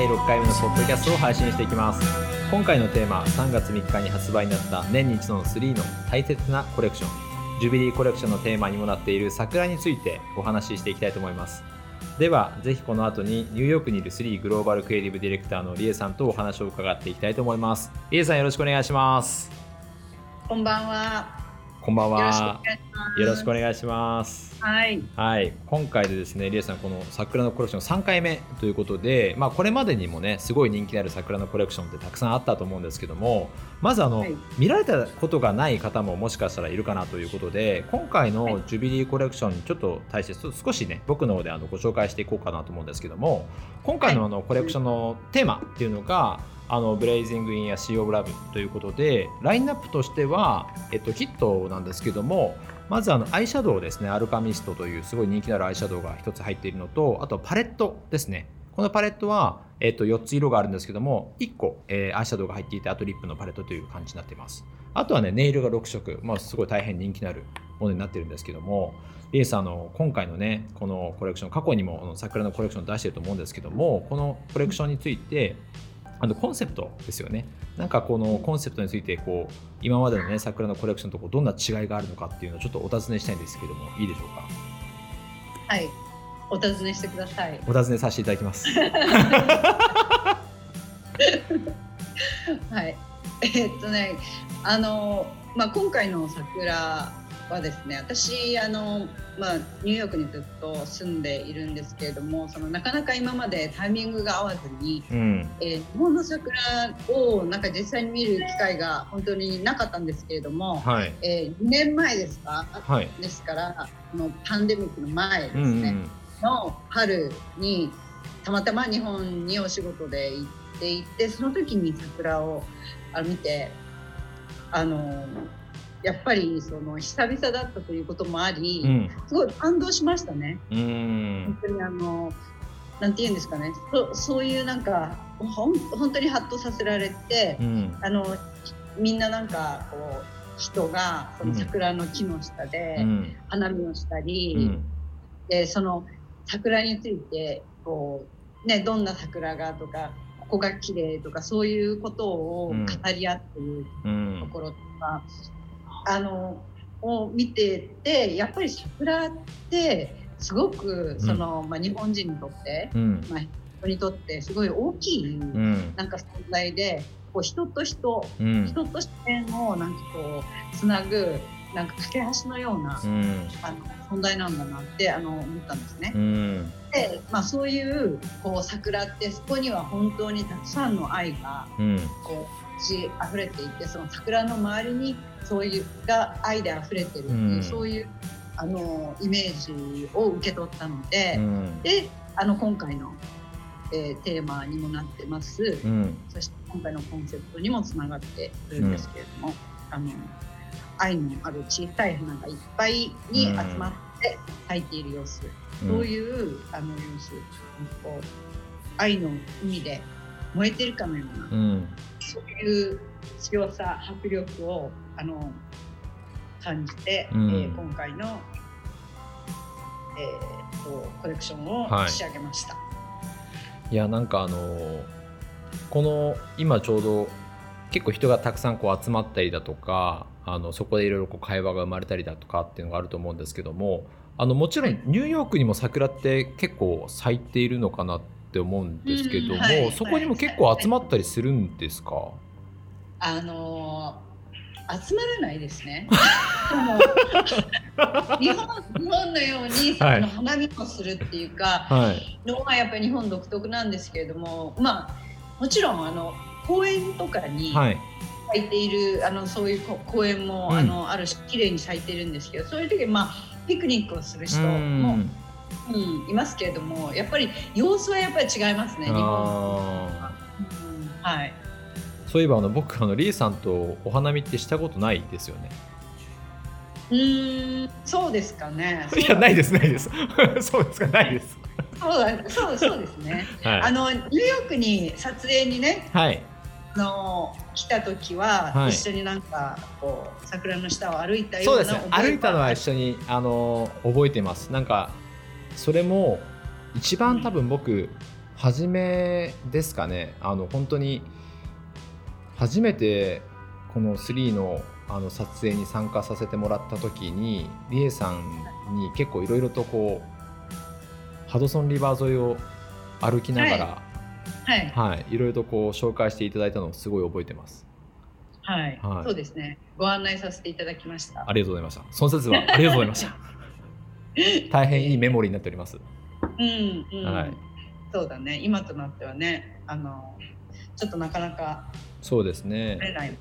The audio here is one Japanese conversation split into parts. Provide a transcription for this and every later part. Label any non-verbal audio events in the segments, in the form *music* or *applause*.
第6回目のポッドキャストを配信していきます。今回のテーマ3月3日に発売になった年に一度の3の大切なコレクション。ジュビリーコレクションのテーマにもなっている桜についてお話ししていきたいと思います。ではぜひこの後にニューヨークにいる3グローバルクリエイティブディレクターのリエさんとお話を伺っていきたいと思います。リエさんよろしくお願いします。こんばんは。こんばんは。よろしくお願いします。はい。はい。今回でですね、リエさん、この桜のコレクション3回目ということで、まあ、これまでにもね、すごい人気のある桜のコレクションってたくさんあったと思うんですけども、まずあの、はい、見られたことがない方ももしかしたらいるかなということで、今回のジュビリーコレクションにちょっと対して少しね、僕の方であのご紹介していこうかなと思うんですけども、今回のあのコレクションのテーマっていうのが、あのブレイジングインやシーオブラブということでラインナップとしては、えっと、キットなんですけどもまずあのアイシャドウですね。アルカミストというすごい人気のあるアイシャドウが1つ入っているのとあとパレットですね。このパレットは、えっと、4つ色があるんですけども1個、えー、アイシャドウが入っていてあとリップのパレットという感じになっています。あとはねネイルが6色、まあ、すごい大変人気のあるものになってるんですけどもリエさんの今回のねこのコレクション過去にも桜のコレクション出してると思うんですけどもこのコレクションについてあのコンセプトですよね。なんかこのコンセプトについてこう今までのね桜のコレクションとこうどんな違いがあるのかっていうのをちょっとお尋ねしたいんですけどもいいでしょうか？はい、お尋ねしてください。お尋ねさせていただきます。*laughs* はい。えー、っとね、あのまあ今回の桜はですね私あの、まあ、ニューヨークにずっと住んでいるんですけれどもそのなかなか今までタイミングが合わずに、うん、えー、日本の桜をなんか実際に見る機会が本当になかったんですけれども、はい、えー、2年前ですか、はい、ですからのパンデミックの前ですね、うんうん、の春にたまたま日本にお仕事で行っていてその時に桜を見てあのやっぱりその久々だったということもあり、うん、すごい感動しましたね。本当にあのなんて言うんですかね。そそういうなんかほん本当にハッとさせられて、うん、あのみんななんかこう人がその桜の木の下で花見をしたり、うん、でその桜についてこう、ね、どんな桜がとかここが綺麗とかそういうことを語り合っているところとか、あのを見ててやっぱり桜ってすごくその、うん、まあ、日本人にとって、うん、まあ、人にとってすごい大きい、うん、なんか存在でこう人と人、人と自然をなんかこうつなぐなんか架け橋のような、あの存在なんだなってあの思ったんですね。で、まあ、そういうこう桜ってそこには本当にたくさんの愛がこうし溢れていてその桜の周りにそういうが愛で溢れてるっていう、うん、そういうあのイメージを受け取ったので、うん、であの今回の、えー、テーマにもなってます、うん、そして今回のコンセプトにもつながってくるんですけれども、あの愛のある小さい花がいっぱいに集まって咲いている様子、そういうあの様子こう愛の海で燃えてるかのような、そういう強さ迫力をあの感じて、うん、えー、今回の、えーと、コレクションを仕上げました。はい、いやなんかあのこの今ちょうど結構人がたくさんこう集まったりだとかあのそこでいろいろ会話が生まれたりだとかっていうのがあると思うんですけどもあのもちろんニューヨークにも桜って結構咲いているのかなって思うんですけども、うんはい、そこにも結構集まったりするんですか、あの集まらないですね。*laughs* 日本日本のように、はい、の花見をするっていうか、はい、のはやっぱり日本独特なんですけれどもまあもちろんあの公園とかに咲いている、はい、あのそういう公園も、うん、あのあるし綺麗に咲いてるんですけどそういう時まあピクニックをする人も、うん、いますけれどもやっぱり様子はやっぱり違いますね日本、うん、はいそういえばあの僕あのリーさんとお花見ってしたことないですよね？うんそうですかね。*laughs* いやないですないです。そうですかないです。そうだ *laughs* そうそうですね。はい、あのニューヨークに撮影にね。はい。の来た時は、はい、一緒になんかこう桜の下を歩いたようなそうですね歩いたのは一緒にあの覚えてますなんかそれも一番多分僕初めですかねあの本当に初めてこの3のあの撮影に参加させてもらった時にリエさんに結構いろいろとこうハドソンリバー沿いを歩きながら、はい、はい、いろいろとこう紹介していただいたのをすごい覚えてます。はい、はい、そうですね。ご案内させていただきました。ありがとうございました。その説はありがとうございました。大変いいメモリーになっております。うん、うん、はい。そうだね。今となってはね、あのちょっとなかなかそうですね。ね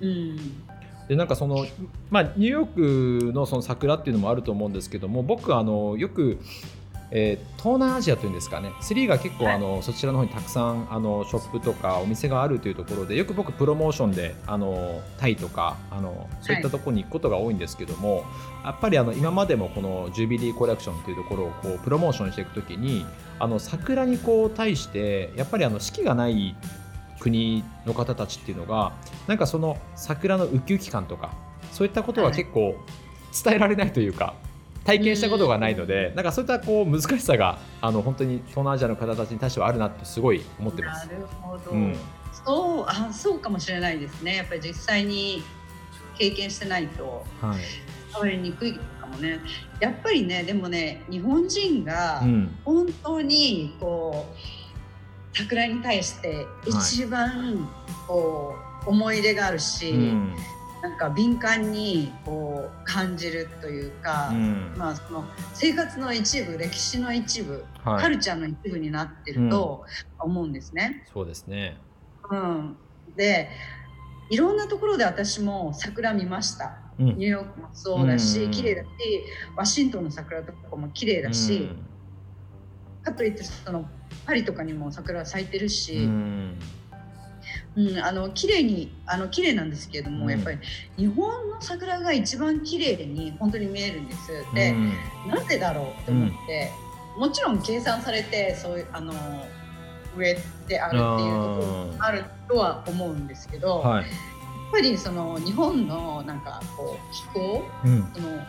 うん。でなんかそのまあニューヨークのその桜っていうのもあると思うんですけども、僕あのよくえー、東南アジアというんですかね、3が結構、あのそちらの方にたくさんあのショップとかお店があるというところで、よく僕、プロモーションであのタイとかあのそういったところに行くことが多いんですけども、はい、やっぱりあの今までもこのジュビリーコレクションというところをこうプロモーションしていくときに、あの桜にこう対して、やっぱりあの四季がない国の方たちっていうのが、なんかその桜のウキウキ感とか、そういったことは結構伝えられないというか。体験したことがないので、なんかそういったこう難しさがあの本当に東南アジアの方たちに対してはあるなとすごい思ってます。なるほど、うん、そうあそうかもしれないですね。やっぱり実際に経験してないと変わりにくいかもね。やっぱりねでもね日本人が本当にこう、桜に対して一番こう、思い入れがあるし。うんなんか敏感にこう感じるというか、うん、まあ、その生活の一部歴史の一部、はい、カルチャーの一部になってると思うんですね。うん、そうですね、うん、でいろんなところで私も桜見ました。ニューヨークもそうだし、うん、綺麗だしワシントンの桜とかも綺麗だし、かといってそのパリとかにも桜咲いてるし、うん、あの綺麗にあの綺麗なんですけれども、うん、やっぱり日本の桜が一番綺麗に本当に見えるんです。で、うん、なぜだろうと思って、うん、もちろん計算されてそういうあの上であるっていうところあるとは思うんですけど、はい、やっぱりその日本のなんかこう気候、その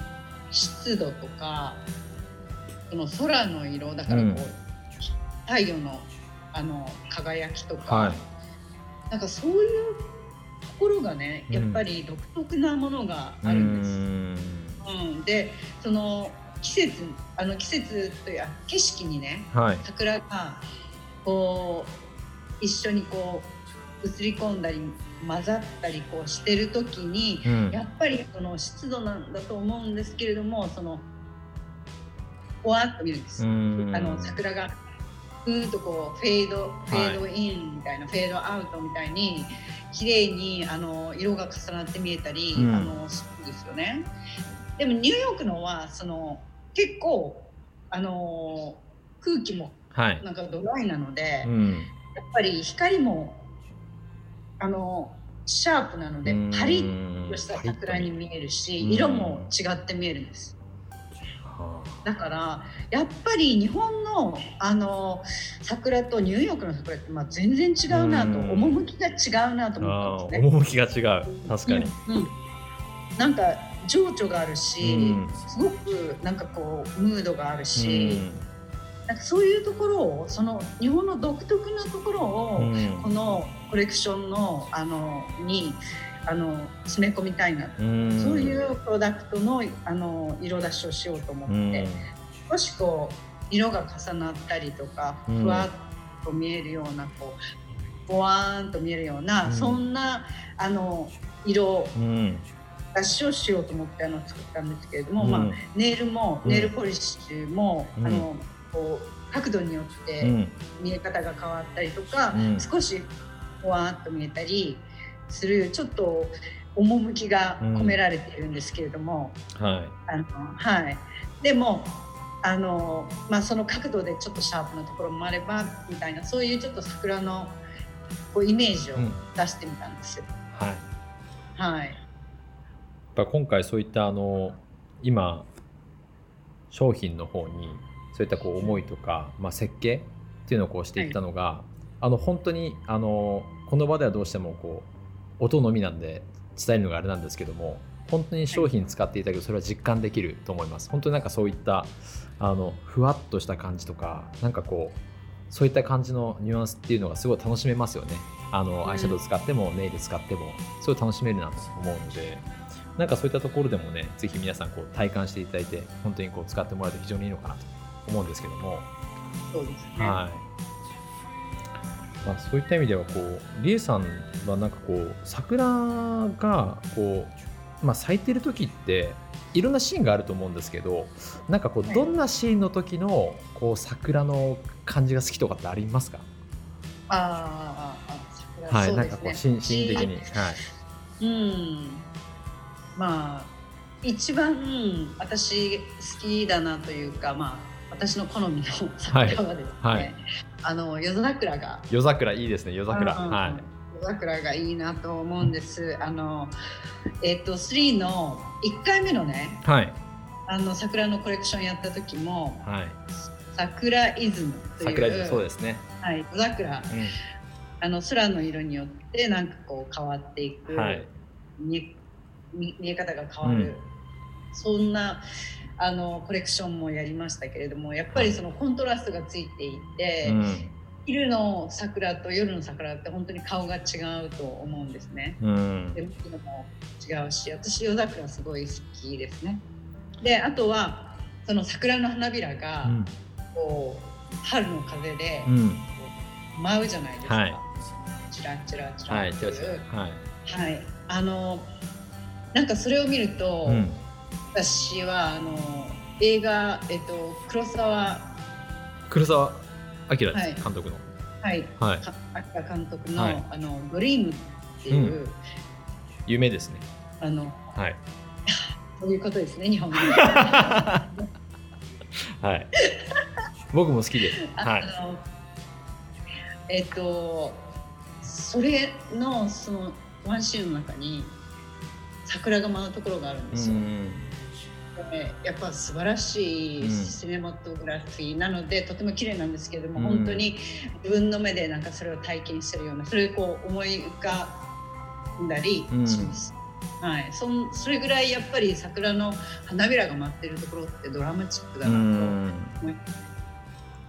湿度とかその空の色だからこう、太陽のあの輝きとか。はいなんかそういうところがねやっぱり独特なものがあるんです。うん、うん、でその季節あの季節という景色にね、はい、桜がこう一緒にこう映り込んだり混ざったりこうしてる時に、うん、やっぱりその湿度なんだと思うんですけれどもそのふわっと見るんです。あの桜がふーっとこうフェードフェードインみたいな、はい、フェードアウトみたいに綺麗にあの色が重なって見えたり、うん、あのするんですよね。でもニューヨークのはその結構あの空気もなんかドライなので、はいうん、やっぱり光もあのシャープなのでパリッとした桜に見えるし色も違って見えるんです。だからやっぱり日本のあの桜とニューヨークの桜って、まあ、全然違うなと趣が違うなと思ったんですね。趣が違う。確かに、うんうん、なんか情緒があるし、うん、すごくなんかこうムードがあるし、なんかそういうところをその日本の独特なところを、このコレクションのあのにあの詰め込みたいなそういうプロダクトのあの色出しをしようと思って。少しこう色が重なったりとかふわっと見えるようなこうボワーンと見えるような、そんなあの色出しをしようと思ってあの作ったんですけれども、まあ、ネイルも、ネイルポリッシュも、あのこう角度によって見え方が変わったりとか、少しボワーンと見えたり。するちょっと趣が込められているんですけれども、うん、はい、あのはい、でもあの、まあ、その角度でちょっとシャープなところもあればみたいなそういうちょっと桜のこうイメージを出してみたんですよ。うん、はい、はい、や今回そういったあの今商品の方にそういったこう思いとか、まあ、設計っていうのをこうしていったのが、はい、あの本当にあのこの場ではどうしてもこう音のみなんで伝えるのがあれなんですけども本当に商品使っていただけどそれは実感できると思います。本当になんかそういったあのふわっとした感じとかなんかこうそういった感じのニュアンスっていうのがすごい楽しめますよね。あのアイシャドウ使ってもネイル使ってもすごい楽しめるなと思うのでなんかそういったところでもねぜひ皆さんこう体感していただいて本当にこう使ってもらうと非常にいいのかなと思うんですけども。そうですね。はいまあ、そういった意味ではこうリエさんはなんかこう桜がこう、まあ、咲いてる時っていろんなシーンがあると思うんですけどなんかこうどんなシーンの時のこう桜の感じが好きとかってありますか？ああはい、ね、なんかこうシーン的に、はい、うん。まあ一番私好きだなというかまあ私の好みの桜はですね、はいはい、あの夜桜が。夜桜いいですね夜桜、はい。夜桜がいいなと思うんです。あのえっ、ー、と3の1回目のね、はい、あの桜のコレクションやった時も、はい、桜イズムというそうですね。はい、夜桜、うん、あの空の色によってなんかこう変わっていく、はい、見見え方が変わる、うん、そんなあのコレクションもやりましたけれどもやっぱりそのコントラストがついていて、うん、昼の桜と夜の桜って本当に顔が違うと思うんですね。うん、でも違うし私夜桜すごい好きですね。であとはその桜の花びらが、こう春の風で、舞うじゃないですか。はい、チラチラチラっていう。はい、はい、あのなんかそれを見ると、うん私はあの映画、えっと、黒沢黒沢明です、はい、監督の。はい、はい、明監督の、はい、あのドリームっていう、うん、夢ですね。あの、はい。*laughs* そういうことですね、日本語。*laughs* はい。僕も好きです。はい。えっと、それのそのワンシーンの中に桜が舞うところがあるんですよ。やっぱ素晴らしいシネマトグラフィーなので、うん、とても綺麗なんですけれども、うん、本当に自分の目でなんかそれを体験してるようなそれをこう思い浮かんだりします。うん、はい、そそれぐらいやっぱり桜の花びらが舞ってるところってドラマチックだなと思います。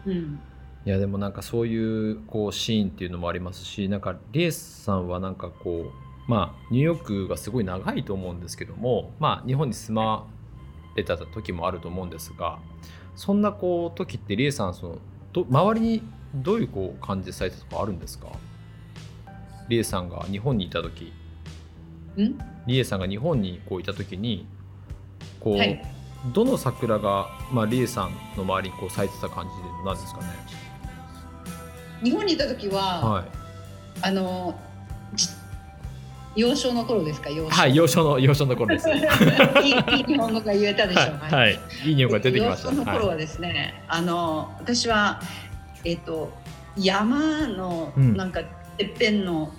うん、いやでもなんかそういうこうシーンっていうのもありますしなんかリエスさんはなんかこうまあニューヨークがすごい長いと思うんですけどもまあ日本に住まれた時もあると思うんですがそんなこう時ってリエさんそのど周りにどういうこう感じされたとかあるんですか？リエさんが日本にいた時。リエさんが日本にこういた時にこう、はい、どの桜が、まあ、リエさんの周りにこう咲いてた感じでなんですかね？日本にいた時は、はい、あの幼少の頃ですか？幼少。はい幼少の幼少の頃です。*laughs* いいいい日本語が言えたでしょう、はい、はい、いい日本語が出てきました。幼少の頃はですね、はい、あの私はえっ、ー、と山のなんかてっぺんの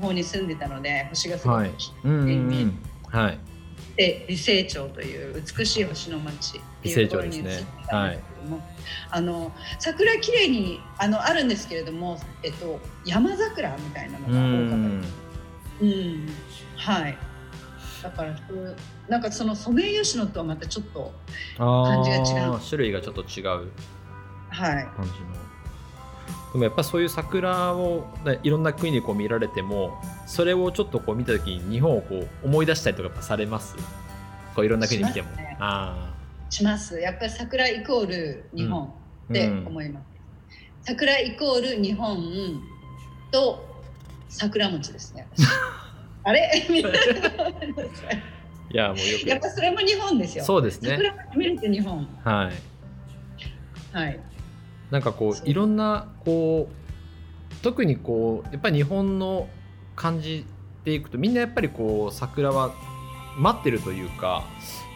方に住んでたので星がすごい。きれいに。はい、で美星町という美しい星の町っていうところにでたんですけども、ねはい、あの桜きれいにあのあるんですけれども、えっと、山桜みたいなのが多かった。です。うん、はい。だからなんかそのソメイヨシノとはまたちょっと感じが違う。種類がちょっと違うはい感じの。でもやっぱそういう桜をいろんな国でこう見られてもそれをちょっとこう見た時に日本をこう思い出したりとかされます？こういろんな国見ても。し、ね、あしますやっぱり桜イコール日本って思います。うん、桜イコール日本と桜餅ですね。*laughs* あれ？いやもうよくやっぱそれも日本ですよ。そうですね。桜餅見れて日本。はい。はい。なんかこういろんなこう特にこうやっぱり日本の感じでいくとみんなやっぱりこう桜は待ってるというか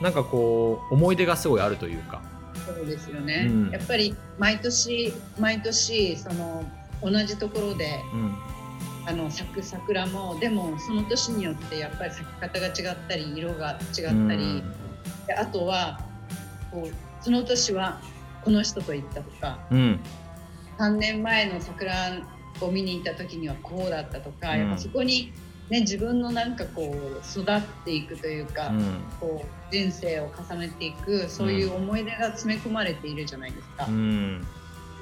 なんかこう思い出がすごいあるというか。そうですよね。うん、やっぱり毎年毎年その同じところで、うんあの咲く桜もでもその年によってやっぱり咲き方が違ったり色が違ったり、であとはこうその年はこの人と行ったとか、うん、3年前の桜を見に行った時にはこうだったとか、うん、やっぱそこに、ね、自分のなんかこう育っていくというか、うん、こう人生を重ねていくそういう思い出が詰め込まれているじゃないですか。うん、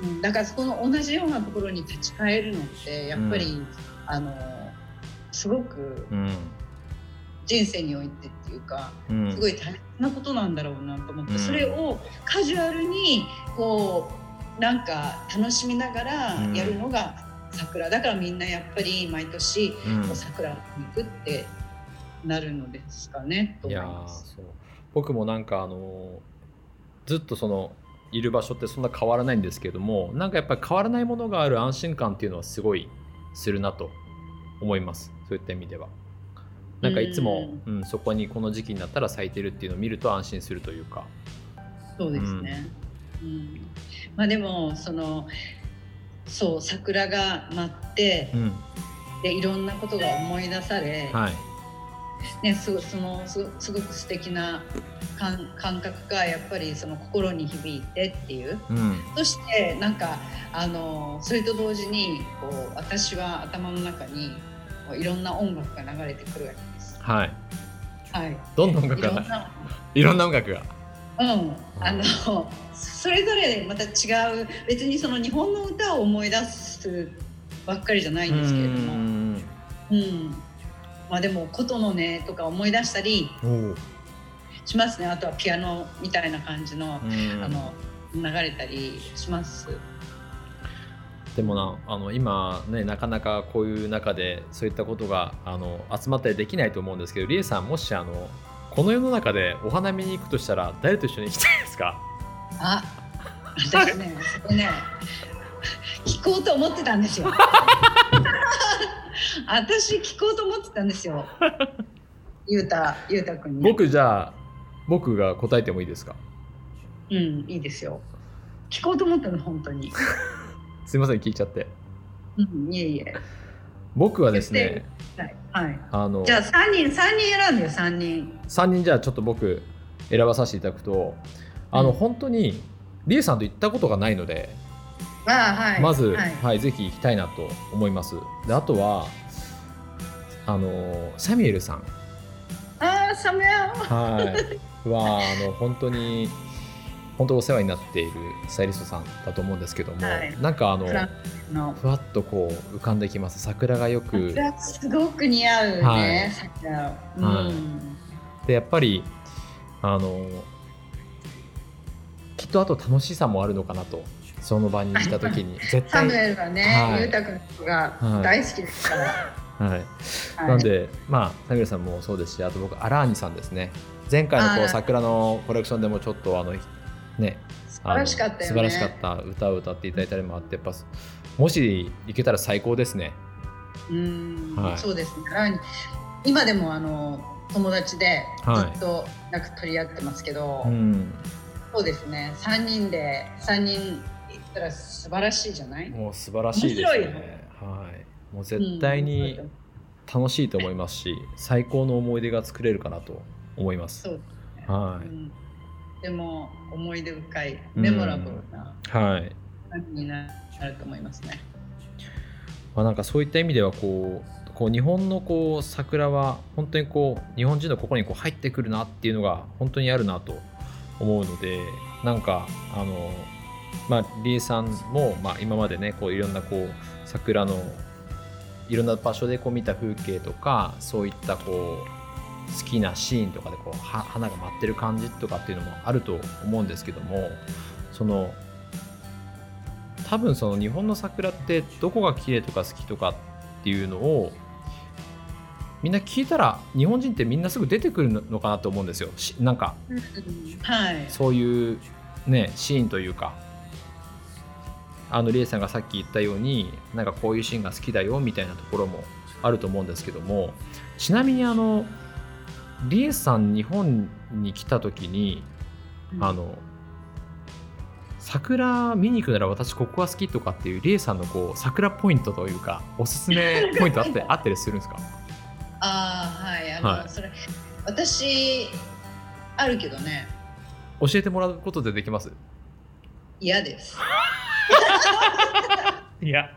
うん、だからそこの同じようなところに立ち返るのってやっぱり、うん、あのすごく人生においてっていうか、うん、すごい大変なことなんだろうなと思って、それをカジュアルにこうなんか楽しみながらやるのが桜。だからみんなやっぱり毎年桜に行くってなるのですかね、と思います。僕もなんかあのずっとそのいる場所ってそんな変わらないんですけどもなんかやっぱり変わらないものがある安心感っていうのはすごいするなと思います。そういった意味では。なんかいつも、うん、うん、そこにこの時期になったら咲いてるっていうのを見ると安心するというか。そうですね、うん、うん、まあでもそのそう桜が舞って、うん、でいろんなことが思い出され、はいね、すごそのすすごく素敵な感感覚がやっぱりその心に響いてっていう、うん、そしてなんかあのそれと同時にこう私は頭の中にこういろんな音楽が流れてくるわけです。はい、はい、どんな音楽が？いろんな。音楽が？うん、あのそれぞれまた違う。別にその日本の歌を思い出すばっかりじゃないんですけれども、うん、まあでも琴の音とか思い出したりしますね。あとはピアノみたいな感じの,、あの流れたりします。でもなあの今ねなかなかこういう中でそういったことがあの集まったりできないと思うんですけどりえさんもしあのこの世の中でお花見に行くとしたら誰と一緒に行きたいですか？あ私ねそこね聞こうと思ってたんですよ *laughs* 私聞こうと思ってたんですよ。*laughs* ゆうた、ゆうたくんに。僕じゃあ、僕が答えてもいいですか？うん、いいですよ。聞こうと思ったの、本当に。*laughs* すいません、聞いちゃって。うん、いえいえ。僕はですね、はい、はい、あのじゃあ3人、三人選んでよ、3人。3人じゃあちょっと僕、選ばさせていただくと、あの、うん、本当に、りえさんと行ったことがないので、あはい、まず、はい、はい、ぜひ行きたいなと思います。であとはあのサミュエルさん。あサミュエル。はあの本当に本当お世話になっているスタイリストさんだと思うんですけども、はい、なんかあのふわっとこう浮かんできます。桜がよく。すごく似合うね、はい、桜、うん、はい、でやっぱりあのきっとあと楽しさもあるのかなとその場に来た時に *laughs* 絶対サムエルはね、ゆうたくんが大好きですから、*laughs* はい、なんでまあサムエルさんもそうですしあと僕アラーニさんですね。前回のこう桜のコレクションでもちょっとあのね素晴らしかった、ね、素晴らしかった歌を歌っていただいたりもあってやっぱもし行けたら最高ですね。うん、はい、そうですね。今でもあの友達でずっとなんか取り合ってますけど、はい、うん。そうですね。3人で3人ったら素晴らしいじゃない？もう素晴らしいですね。はい。もう絶対に楽しいと思いますし、うん、最高の思い出が作れるかなと思います。そうですね。はい。うん、でも思い出深いメモラブルな感じになると思いますね。まあなんかそういった意味ではこうこう日本のこう桜は本当にこう日本人の心にこう入ってくるなっていうのが本当にあるなと思うのでなんかあのまあ、リエさんも、まあ、今までねこういろんなこう桜のいろんな場所でこう見た風景とかそういったこう好きなシーンとかでこう花が舞ってる感じとかっていうのもあると思うんですけどもその多分その日本の桜ってどこが綺麗とか好きとかっていうのをみんな聞いたら日本人ってみんなすぐ出てくるのかなと思うんですよ。なんか、はい、そういうねシーンというかあのリエさんがさっき言ったようになんかこういうシーンが好きだよみたいなところもあると思うんですけどもちなみにあのリエさん日本に来た時に、うん、あの桜見に行くなら私ここが好きとかっていうリエさんのこう桜ポイントというかおすすめポイントあってあったりするんですか？*laughs* ああはいあの、はい、それ私あるけどね。教えてもらうことでできます？嫌ですいや、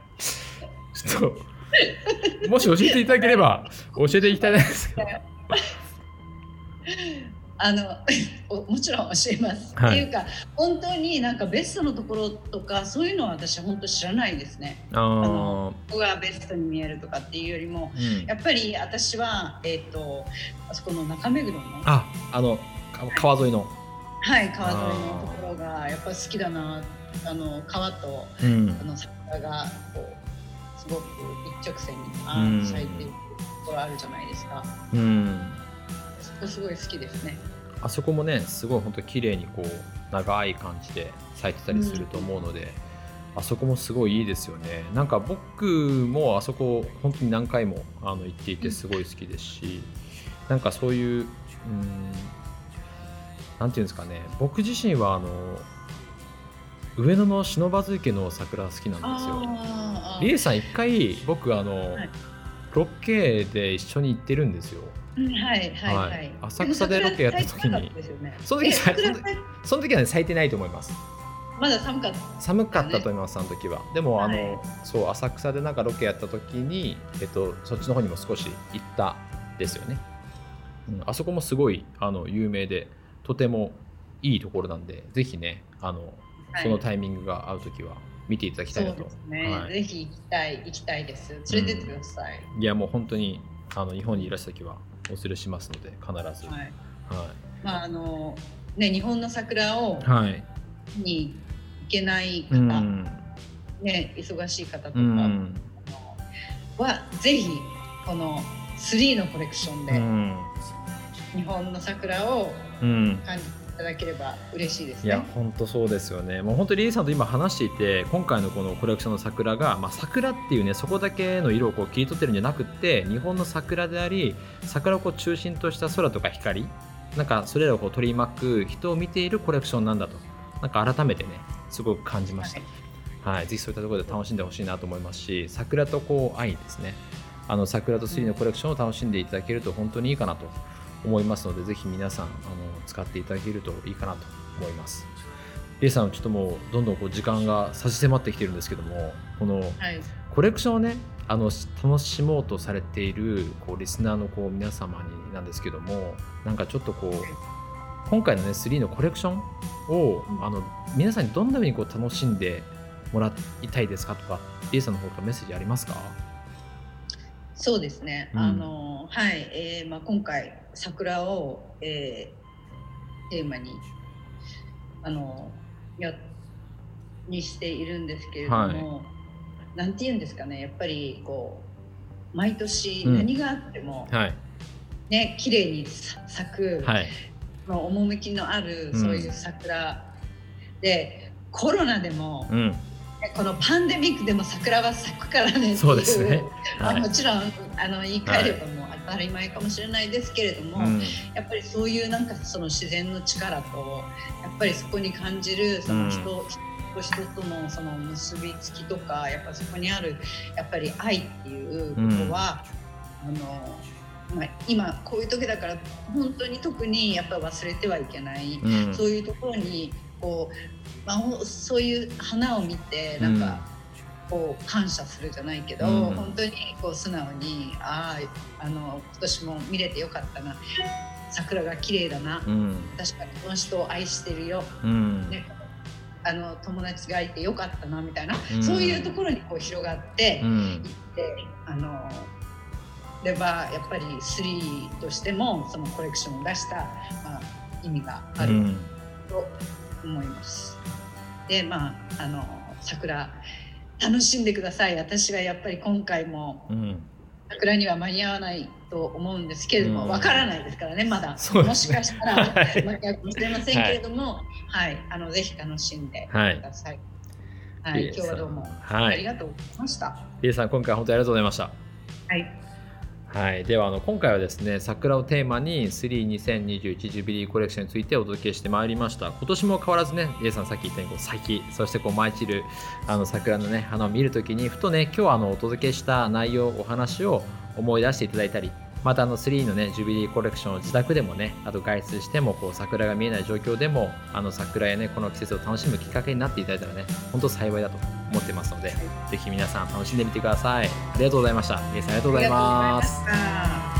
ちょっと、もし教えていただければ、教えていきたいですけど。あのもちろん教えます、はい、っていうか本当になんかベストのところとかそういうのは私本当知らないですね。あのここがベストに見えるとかっていうよりも、うん、やっぱり私は、えーと、あそこの中目黒のああの川沿いの。はい川沿いのところがやっぱ好きだなあの川と、うん、あの桜がこうすごく一直線にあ咲いているところあるじゃないですか。うん。すごい好きですね。あそこもねすごい本当綺麗にこう長い感じで咲いてたりすると思うので、うん、あそこもすごいいいですよね。なんか僕もあそこ本当に何回もあの行っていてすごい好きですし、うん、なんかそういううんなんていうんですかね。僕自身はあの上野の不忍池の桜好きなんですよ。リエさん一回僕あの、はい、ロケで一緒に行ってるんですよ。はいはいはい。浅草でロケやった時に、その時その時はね咲いてないと思います。まだ寒かった、寒かったと思います、あの時は。でも、あの、そう浅草でなんかロケやった時に、えっとそっちの方にも少し行ったですよね。うん、あそこもすごいあの有名で、とてもいいところなんで、ぜひねあのそのタイミングが合う時は。見ていただきたいなと。ね、はい、ぜひ行きたい行きたいです。連れてってください。うん、いやもう本当にあの日本にいらした時はお連れしますので必ず。はい。はい、まああのね日本の桜をはいに行けない方、うん、ね忙しい方とか、うん、はぜひこの3のコレクションで、うん、日本の桜を感じいただければ嬉しいです、ね、いや本当そうですよね。もう本当リリーさんと今話していて今回のこのコレクションの桜が、まあ、桜っていうねそこだけの色をこう切り取ってるんじゃなくって日本の桜であり桜をこう中心とした空とか光なんかそれらをこう取り巻く人を見ているコレクションなんだと。なんか改めてねすごく感じました、はい、はい、ぜひそういったところで楽しんでほしいなと思いますし桜とこう愛ですね。あの桜とスリーのコレクションを楽しんでいただけると本当にいいかなと思いますのでぜひ皆さんあの使っていただけるといいかなと思います。A さんちょっともうどんどんこう時間が差し迫ってきてるんですけどもこのコレクションをねあの楽しもうとされているこうリスナーのこう皆様になんですけどもなんかちょっとこう今回のね3のコレクションをあの皆さんにどんなふうにこう楽しんでもらいたいですかとか A さんの方からメッセージありますか？そうですね、うん、あのはい、えーまあ、今回桜を、えー、テーマにあのやにしているんですけれども、はい、なんて言うんですかねやっぱりこう毎年何があっても、うん、はい、ね綺麗に咲く、はい、の趣のあるそういう桜、うん、でコロナでも、うん。このパンデミックでも桜は咲くからねそうですね、はい、もちろんあの言い換えればもう当たり前かもしれないですけれども、はいやっぱりそういうなんかその自然の力とやっぱりそこに感じるその人、うん、人とのその結びつきとかやっぱそこにあるやっぱり愛っていうことは、うん、あのまあ、今こういう時だから本当に特にやっぱ忘れてはいけない、うん、そういうところにこう、まあ、そういう花を見てなんか、こう感謝するじゃないけど、うん、本当にこう素直にあああの今年も見れてよかったな。桜が綺麗だな、うん、確かにこの人を愛してるよ、うん、ね、あの友達がいてよかったなみたいな、そういうところにこう広がっていって、あのればやっぱり3としてもそのコレクションを出した、まあ、意味があると思います。でまああの桜楽しんでください。私はやっぱり今回も、桜には間に合わないと思うんですけれどもわ、うん、からないですからねまだ、ね、もしかしたら *laughs* 間に合うかもしれませんけれども、はい、はい、あのぜひ楽しんでください。はい、はい、今日はどうも、ありがとうございました。リエさん今回本当にありがとうございました。はい。はい、ではあの今回はですね桜をテーマに32021ジュビリーコレクションについてお届けしてまいりました。今年も変わらずね A さんさっき言ったように咲きそしてこう舞い散るあの桜のね花を見るときにふとね今日あのお届けした内容お話を思い出していただいたりまたあの3のねジュビリーコレクションを自宅でもねあと外出してもこう桜が見えない状況でもあの桜やねこの季節を楽しむきっかけになっていただいたらね本当幸いだと。思ってますのでぜひ皆さん楽しんでみてください。ありがとうございました。皆さんありがとうございます。